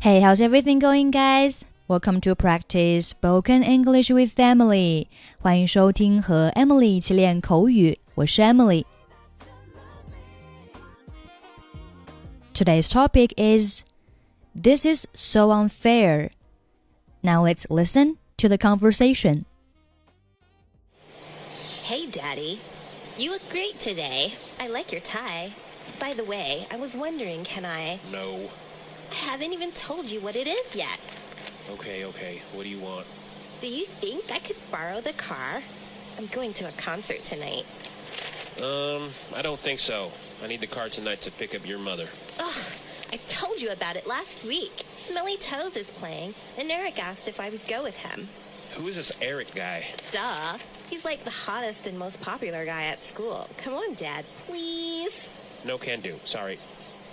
Hey, how's everything going, guys? Welcome to practice spoken English with Emily. 欢迎收听和 Emily 一起练口语，我是 Emily。Today's topic is This is so unfair. Now let's listen to the conversation. Hey, Daddy. You look great today. I like your tie. By the way, I was wondering, can I? No. I haven't even told you what it is yet. Okay, okay. What do you want? Do you think I could borrow the car? I'm going to a concert tonight. Um, I don't think so. I need the car tonight to pick up your mother. Ugh, I told you about it last week. Smelly Toes is playing, and Eric asked if I would go with him. Who is this Eric guy? Duh. He's like the hottest and most popular guy at school. Come on, Dad, please. No can do. Sorry.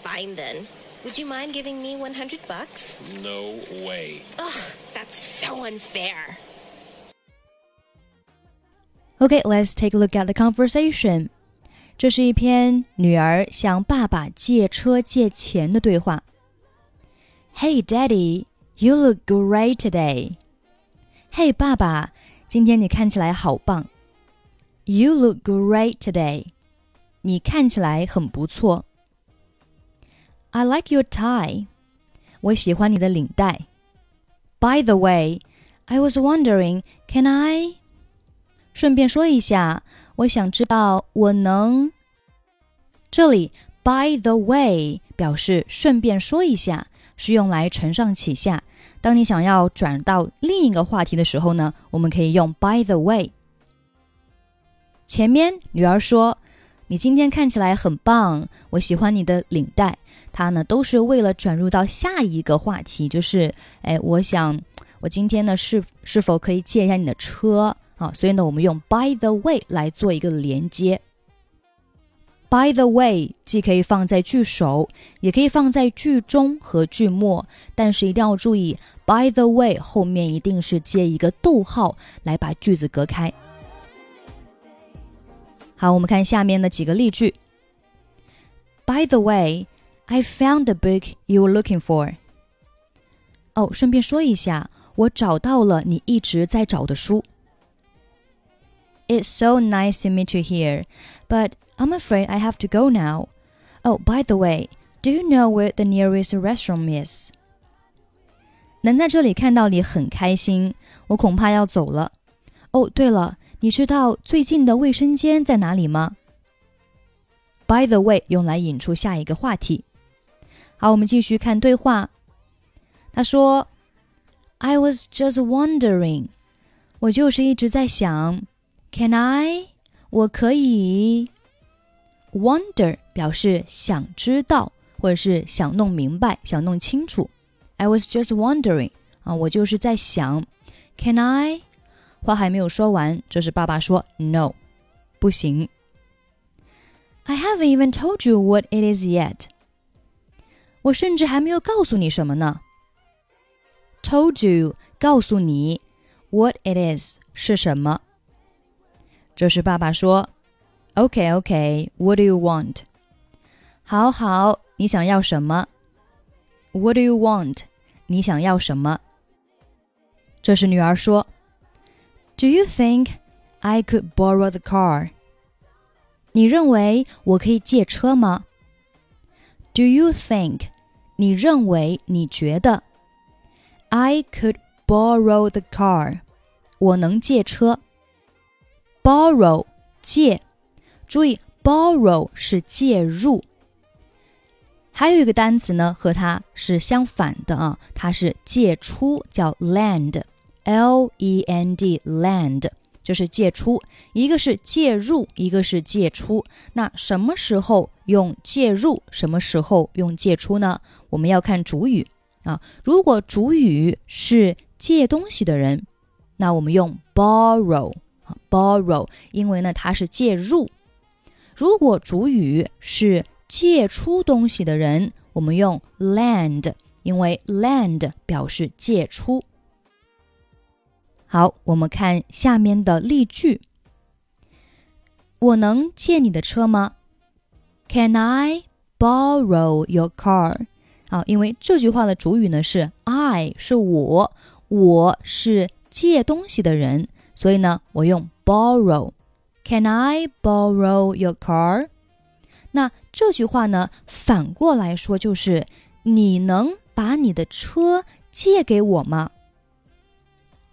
Fine then. Would you mind giving me 100 bucks? No way. Ugh, that's so unfair. Okay, let's take a look at the conversation. 这是一篇女儿向爸爸借车借钱的对话。Hey, Daddy, you look great today. Hey, 爸爸，今天你看起来好棒。You look great today. 你看起来很不错。 I like your tie. 我喜欢你的领带。By the way, I was wondering, can I? 顺便说一下，我想知道我能。这里 by the way 表示顺便说一下，是用来承上启下。当你想要转到另一个话题的时候呢，我们可以用 by the way。前面女儿说：“你今天看起来很棒，我喜欢你的领带。”它呢都是为了转入到下一个话题，就是哎，我想我今天呢是是否可以借一下你的车？啊，所以呢，我们用 by the way 来做一个连接。By the way 既可以放在句首，也可以放在句中和句末，但是一定要注意，by the way 后面一定是接一个逗号来把句子隔开。好，我们看下面的几个例句。By the way, I found the book you were looking for. 哦，顺便说一下，我找到了你一直在找的书。It's so nice to meet you here, but I'm afraid I have to go now. Oh, by the way, do you know where the nearest restaurant is? 能在这里看到你很开心，我恐怕要走了。哦，对了，你知道最近的卫生间在哪里吗？By the way，用来引出下一个话题。 好，我们继续看对话。他说：“I was just wondering，我就是一直在想。” Can I？我可以。Wonder 表示想知道，或者是想弄明白、想弄清楚。I was just wondering 啊，我就是在想。Can I？话还没有说完，这时爸爸说 No，不行。I haven't even told you what it is yet。我甚至还没有告诉你什么呢。Told you 告诉你 what it is 是什么。这是爸爸说：“OK OK，What do you want？” 好好，你想要什么？What do you want？你想要什么？这是女儿说：“Do you think I could borrow the car？” 你认为我可以借车吗？Do you think？ 你认为？你觉得？I could borrow the car？我能借车。borrow 借，注意 borrow 是借入。还有一个单词呢，和它是相反的啊，它是借出，叫 lend，l e n d lend 就是借出。一个是借入，一个是借出。那什么时候用借入？什么时候用借出呢？我们要看主语啊。如果主语是借东西的人，那我们用 borrow。borrow，因为呢它是借入。如果主语是借出东西的人，我们用 lend，因为 lend 表示借出。好，我们看下面的例句：我能借你的车吗？Can I borrow your car？啊，因为这句话的主语呢是 I，是我，我是借东西的人，所以呢，我用 borrow。Can I borrow your car？那这句话呢，反过来说就是你能把你的车借给我吗？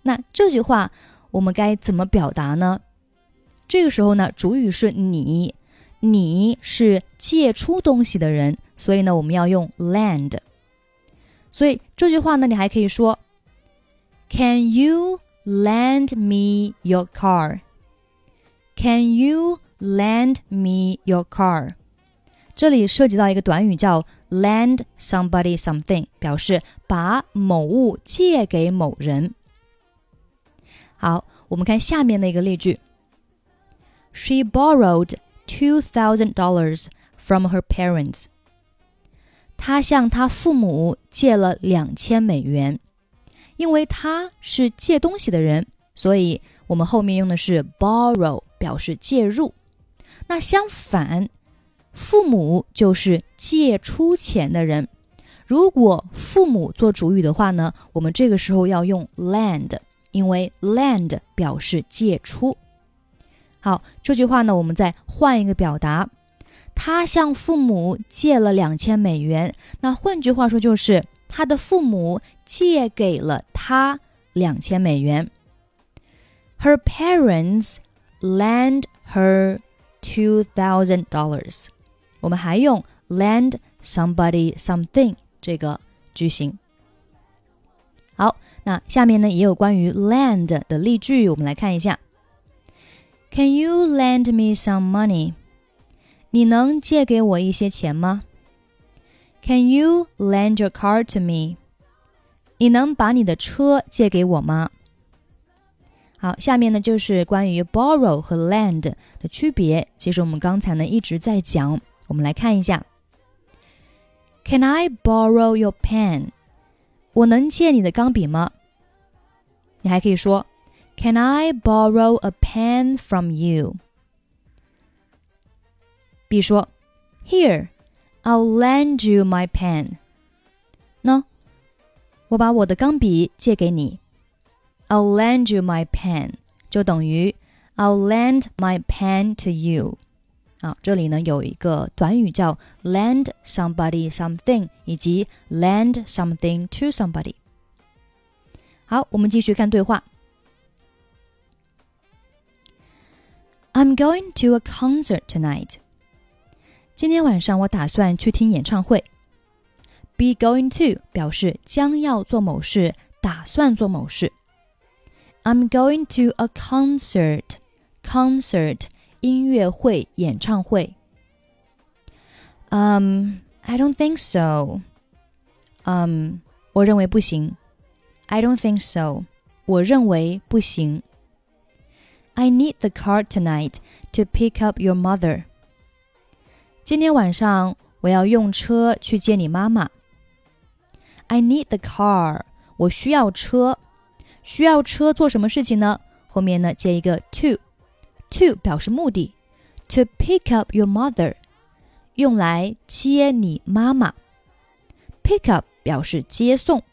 那这句话我们该怎么表达呢？这个时候呢，主语是你，你是借出东西的人，所以呢，我们要用 lend。所以这句话呢，你还可以说，Can you lend me your car？Can you lend me your car？这里涉及到一个短语叫 lend somebody something，表示把某物借给某人。好，我们看下面的一个例句：She borrowed two thousand dollars from her parents. 她向她父母借了两千美元，因为她是借东西的人，所以我们后面用的是 borrow 表示借入。那相反，父母就是借出钱的人。如果父母做主语的话呢，我们这个时候要用 lend，因为 lend 表示借出。好，这句话呢，我们再换一个表达。他向父母借了两千美元，那换句话说就是他的父母借给了他两千美元。Her parents lend her two thousand dollars。我们还用 lend somebody something 这个句型。好，那下面呢也有关于 lend 的例句，我们来看一下。Can you lend me some money？你能借给我一些钱吗？Can you lend your car to me？你能把你的车借给我吗？好，下面呢就是关于 borrow 和 lend 的区别。其实我们刚才呢一直在讲，我们来看一下。Can I borrow your pen？ 我能借你的钢笔吗？你还可以说 Can I borrow a pen from you？比如说，Here, I'll lend you my pen。喏，我把我的钢笔借给你。I'll lend you my pen，就等于 I'll lend my pen to you。啊，这里呢有一个短语叫 lend somebody something，以及 lend something to somebody。好，我们继续看对话。I'm going to a concert tonight. 今天晚上我打算去听演唱会。Be going to 表示将要做某事，打算做某事。I'm going to a concert. Concert 音乐会、演唱会。Um, I don't think so. Um, 我认为不行。I don't think so. 我认为不行。I need the car tonight to pick up your mother. 今天晚上我要用车去接你妈妈。I need the car，我需要车。需要车做什么事情呢？后面呢接一个 To 表示目的。To pick up your mother，用来接你妈妈。Pick up 表示接送。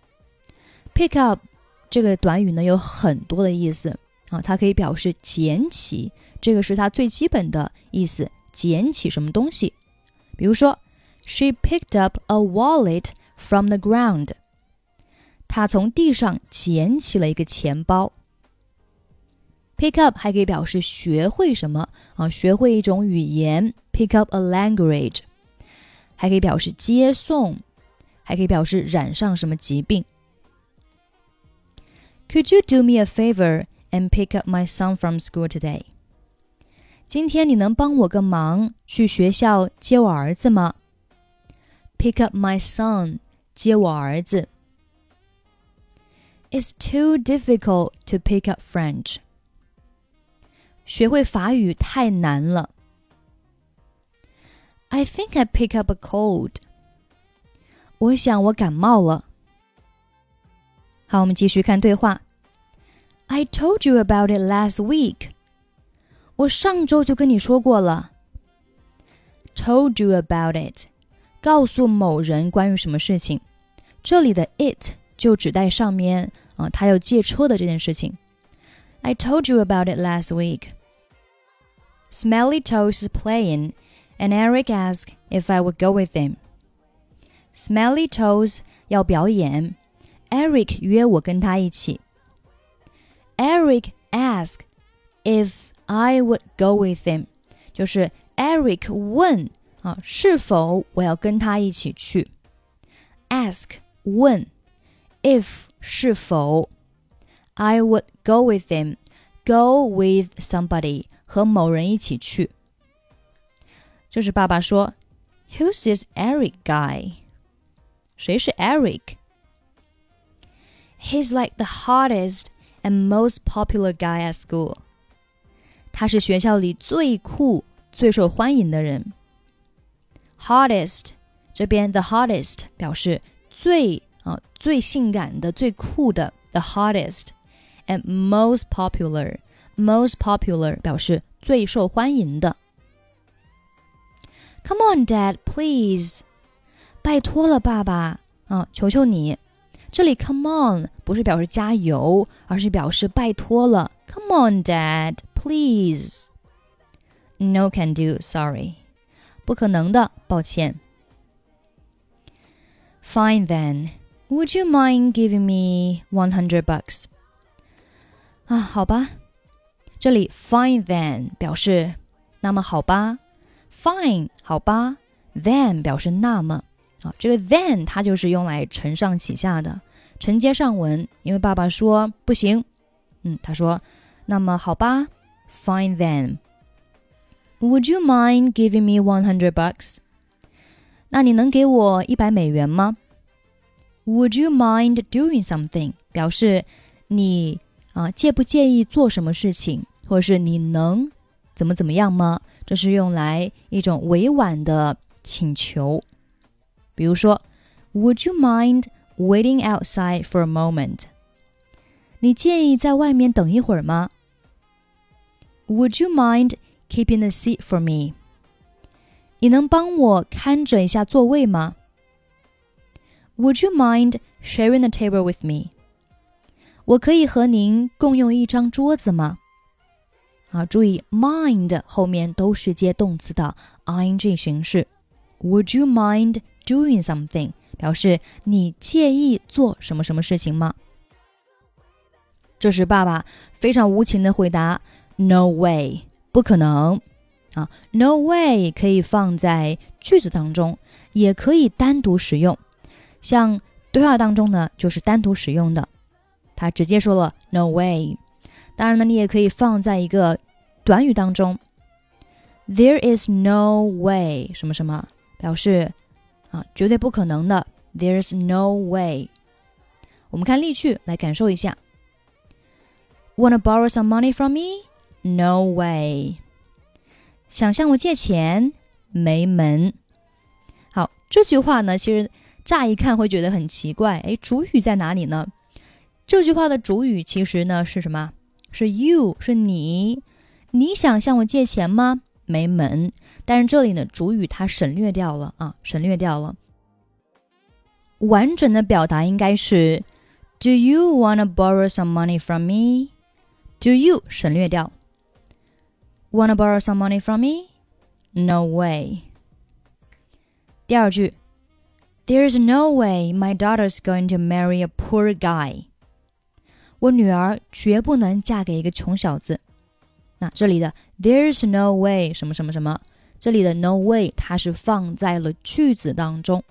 Pick up 这个短语呢有很多的意思啊，它可以表示捡起，这个是它最基本的意思，捡起什么东西。比如说，She picked up a wallet from the ground。她从地上捡起了一个钱包。Pick up 还可以表示学会什么啊，学会一种语言。Pick up a language，还可以表示接送，还可以表示染上什么疾病。Could you do me a favor and pick up my son from school today? 今天你能帮我个忙，去学校接我儿子吗？Pick up my son，接我儿子。It's too difficult to pick up French。 学会法语太难了。I think I pick up a cold。我想我感冒了。好，我们继续看对话。I told you about it last week。我上周就跟你说过了。Told you about it，告诉某人关于什么事情。这里的 it 就指代上面啊，他要借车的这件事情。I told you about it last week. Smelly Toes is playing, and Eric asked if I would go with him. Smelly Toes 要表演，Eric 约我跟他一起。Eric asked if I would go with him，就是 Eric 问啊是否我要跟他一起去。Ask 问，if 是否 ，I would go with him。Go with somebody 和某人一起去。这是爸爸说，Who's this Eric guy？谁是 Eric？He's like the hottest and most popular guy at school。他是学校里最酷、最受欢迎的人。Hottest 这边 the hottest 表示最啊最性感的、最酷的 the hottest。 and most popular。most popular 表示最受欢迎的。Come on, Dad, please，拜托了，爸爸啊，求求你。这里 come on 不是表示加油，而是表示拜托了。Come on, Dad, please. No can do, sorry，不可能的，抱歉。Fine then. Would you mind giving me one hundred bucks? 啊，好吧。这里 fine then 表示那么好吧，fine 好吧，then 表示那么啊，这个 then 它就是用来承上启下的，承接上文。因为爸爸说不行，嗯，他说那么好吧，fine then。Would you mind giving me one hundred bucks？那你能给我一百美元吗？Would you mind doing something？表示你。啊，介不介意做什么事情，或者是你能怎么怎么样吗？这是用来一种委婉的请求。比如说，Would you mind waiting outside for a moment？你介意在外面等一会儿吗？Would you mind keeping the seat for me？你能帮我看着一下座位吗？Would you mind sharing the table with me？我可以和您共用一张桌子吗？啊，注意，mind 后面都是接动词的 ing 形式。Would you mind doing something？表示你介意做什么什么事情吗？这是爸爸非常无情的回答：No way，不可能。啊，No way 可以放在句子当中，也可以单独使用。像对话当中呢，就是单独使用的。他直接说了 “No way”。当然呢，你也可以放在一个短语当中，“There is no way” 什么什么，表示啊绝对不可能的。“There is no way”。我们看例句来感受一下。Wanna borrow some money from me? No way。想向我借钱？没门。好，这句话呢，其实乍一看会觉得很奇怪。哎，主语在哪里呢？这句话的主语其实呢是什么？是 you，是你。你想向我借钱吗？没门。但是这里呢，主语它省略掉了啊，省略掉了。完整的表达应该是：Do you wanna borrow some money from me? Do you 省略掉。Wanna borrow some money from me? No way. 第二句：There's no way my daughter's going to marry a poor guy. 我女儿绝不能嫁给一个穷小子。那这里的 "There's no way" 什么什么什么，这里的 "no way" 它是放在了句子当中。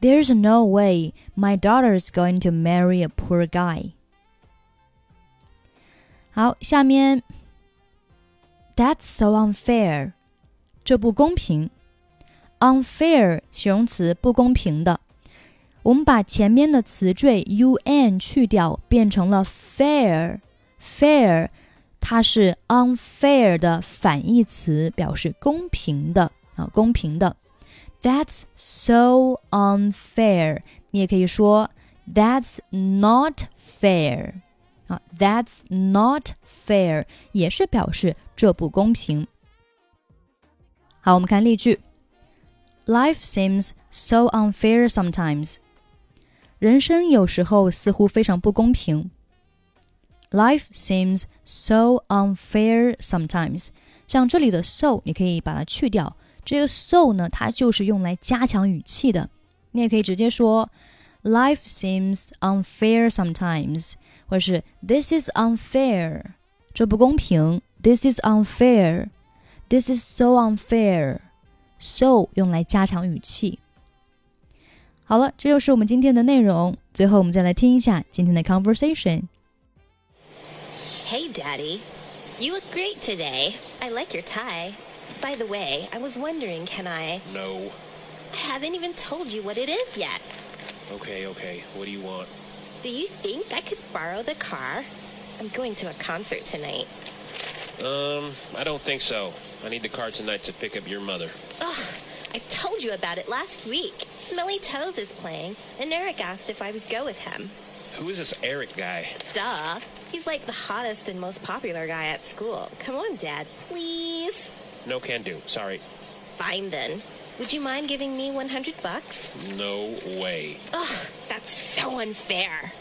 There's no way my daughter's going to marry a poor guy。好，下面 That's so unfair，这不公平。Unfair 形容词，不公平的。 我们把前面的词缀 un 去掉，变成了 fair。fair 它是 unfair 的反义词，表示公平的啊，公平的。That's so unfair。你也可以说 That's not fair。啊，That's not fair 也是表示这不公平。好，我们看例句。 Life seems so unfair sometimes. 人生有时候似乎非常不公平。Life seems so unfair sometimes. 像这里的 so，你可以把它去掉。这个 so 呢，它就是用来加强语气的。你也可以直接说 Life seems unfair sometimes，或者是 This is unfair，这不公平。This is unfair，This is so unfair。so 用来加强语气。好了，这就是我们今天的内容。最后，我们再来听一下今天的 conversation。Hey, Daddy. You look great today. I like your tie. By the way, I was wondering, can I? No. I haven't even told you what it is yet. Okay, okay. What do you want? Do you think I could borrow the car? I'm going to a concert tonight. Um, I don't think so. I need the car tonight to pick up your mother. Ugh, I told you about it last week. Smelly Toes is playing, and Eric asked if I would go with him. Who is this Eric guy? Duh. He's like the hottest and most popular guy at school. Come on, Dad, please. No can do. Sorry. Fine then. Would you mind giving me 100 bucks? No way. Ugh, that's so unfair.